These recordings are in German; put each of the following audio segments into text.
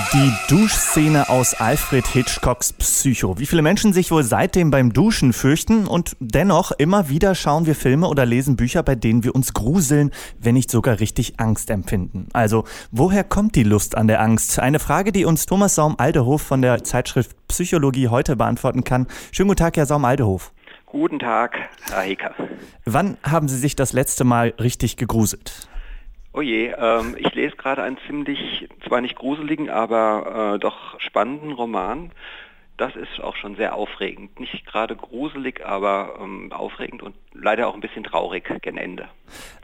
Die Duschszene aus Alfred Hitchcocks Psycho. Wie viele Menschen sich wohl seitdem beim Duschen fürchten und dennoch immer wieder schauen wir Filme oder lesen Bücher, bei denen wir uns gruseln, wenn nicht sogar richtig Angst empfinden. Also, woher kommt die Lust an der Angst? Eine Frage, die uns Thomas Saum-Aldehof von der Zeitschrift Psychologie heute beantworten kann. Schönen guten Tag, Herr Saum-Aldehof. Guten Tag, Herr Heker. Wann haben Sie sich das letzte Mal richtig gegruselt? Oh je, ähm, ich lese gerade einen ziemlich, zwar nicht gruseligen, aber äh, doch spannenden Roman. Das ist auch schon sehr aufregend. Nicht gerade gruselig, aber ähm, aufregend und leider auch ein bisschen traurig gen Ende.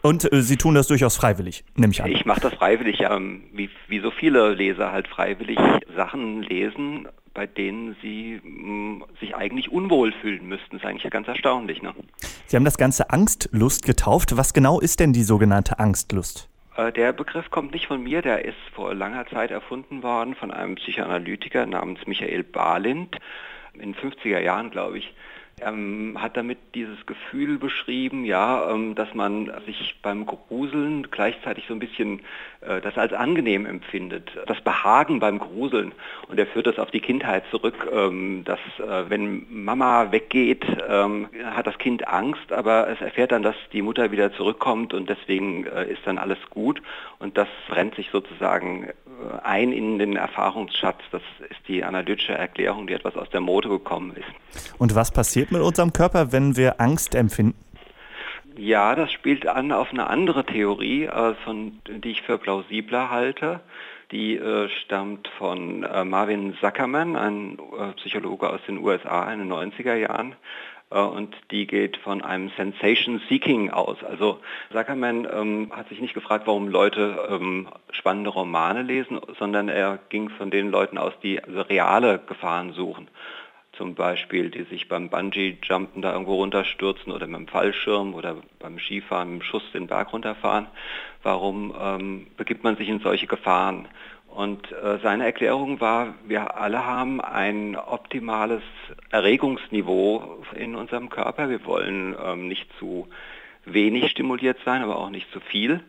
Und äh, Sie tun das durchaus freiwillig, nehme ich an. Ich mache das freiwillig, ähm, wie, wie so viele Leser halt freiwillig Sachen lesen, bei denen sie mh, sich eigentlich unwohl fühlen müssten. Das ist eigentlich ja ganz erstaunlich. Ne? Sie haben das Ganze Angstlust getauft. Was genau ist denn die sogenannte Angstlust? Äh, der Begriff kommt nicht von mir, der ist vor langer Zeit erfunden worden von einem Psychoanalytiker namens Michael Balint in 50er Jahren, glaube ich ähm, hat damit dieses Gefühl beschrieben, ja, ähm, dass man sich beim Gruseln gleichzeitig so ein bisschen äh, das als angenehm empfindet, das Behagen beim Gruseln. Und er führt das auf die Kindheit zurück, ähm, dass äh, wenn Mama weggeht, ähm, hat das Kind Angst, aber es erfährt dann, dass die Mutter wieder zurückkommt und deswegen äh, ist dann alles gut. Und das brennt sich sozusagen äh, ein in den Erfahrungsschatz. Das ist die analytische Erklärung, die etwas aus der Mode gekommen ist. Und was passiert mit unserem Körper, wenn wir Angst empfinden? Ja, das spielt an auf eine andere Theorie, äh, von, die ich für plausibler halte. Die äh, stammt von äh, Marvin Zuckerman, ein äh, Psychologe aus den USA in den 90er Jahren. Äh, und die geht von einem Sensation Seeking aus. Also Zuckerman ähm, hat sich nicht gefragt, warum Leute ähm, spannende Romane lesen, sondern er ging von den Leuten aus, die also reale Gefahren suchen zum Beispiel, die sich beim Bungee-Jumpen da irgendwo runterstürzen oder mit dem Fallschirm oder beim Skifahren mit dem Schuss den Berg runterfahren. Warum ähm, begibt man sich in solche Gefahren? Und äh, seine Erklärung war, wir alle haben ein optimales Erregungsniveau in unserem Körper. Wir wollen ähm, nicht zu wenig stimuliert sein, aber auch nicht zu viel.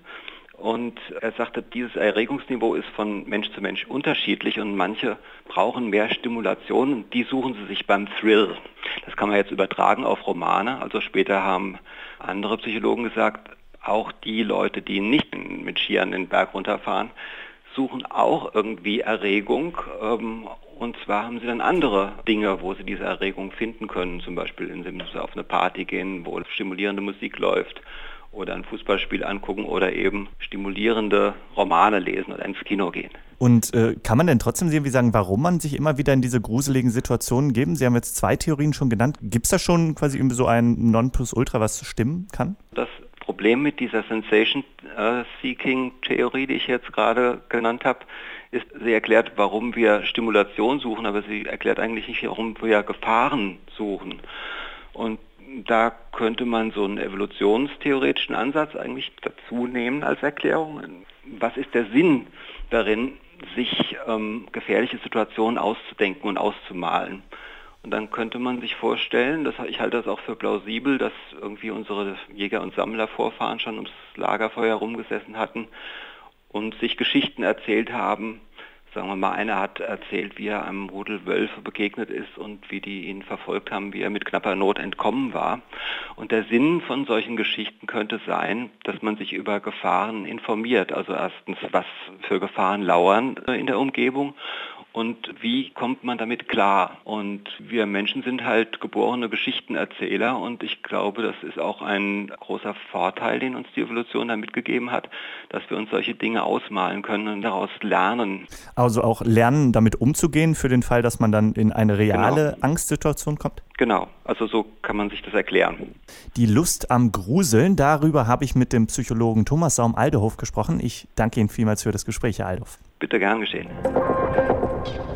Und er sagte, dieses Erregungsniveau ist von Mensch zu Mensch unterschiedlich und manche brauchen mehr Stimulation und die suchen sie sich beim Thrill. Das kann man jetzt übertragen auf Romane. Also später haben andere Psychologen gesagt, auch die Leute, die nicht mit Skiern den Berg runterfahren, suchen auch irgendwie Erregung. Ähm, und zwar haben sie dann andere Dinge, wo sie diese Erregung finden können. Zum Beispiel, indem sie auf eine Party gehen, wo stimulierende Musik läuft oder ein Fußballspiel angucken oder eben stimulierende Romane lesen oder ins Kino gehen. Und äh, kann man denn trotzdem irgendwie sagen, warum man sich immer wieder in diese gruseligen Situationen geben? Sie haben jetzt zwei Theorien schon genannt. Gibt es da schon quasi irgendwie so ein Nonplusultra, was stimmen kann? Das Problem mit dieser Sensation-Seeking-Theorie, die ich jetzt gerade genannt habe, ist, sie erklärt, warum wir Stimulation suchen, aber sie erklärt eigentlich nicht, warum wir Gefahren suchen. Und da könnte man so einen evolutionstheoretischen Ansatz eigentlich dazu nehmen als Erklärung. Was ist der Sinn darin, sich ähm, gefährliche Situationen auszudenken und auszumalen? Und dann könnte man sich vorstellen, dass, ich halte das auch für plausibel, dass irgendwie unsere Jäger- und Sammlervorfahren schon ums Lagerfeuer rumgesessen hatten und sich Geschichten erzählt haben, sagen wir mal, einer hat erzählt, wie er einem Rudel Wölfe begegnet ist und wie die ihn verfolgt haben, wie er mit knapper Not entkommen war. Und der Sinn von solchen Geschichten könnte sein, dass man sich über Gefahren informiert. Also erstens, was für Gefahren lauern in der Umgebung und wie kommt man damit klar? Und wir Menschen sind halt geborene Geschichtenerzähler und ich glaube, das ist auch ein großer Vorteil, den uns die Evolution da mitgegeben hat, dass wir uns solche Dinge ausmalen können und daraus lernen. Also auch lernen, damit umzugehen für den Fall, dass man dann in eine reale genau. Angstsituation kommt? Genau, also so kann man sich das erklären. Die Lust am Gruseln, darüber habe ich mit dem Psychologen Thomas Saum-Aldehof gesprochen. Ich danke Ihnen vielmals für das Gespräch, Herr Aldehof. Bitte gern geschehen.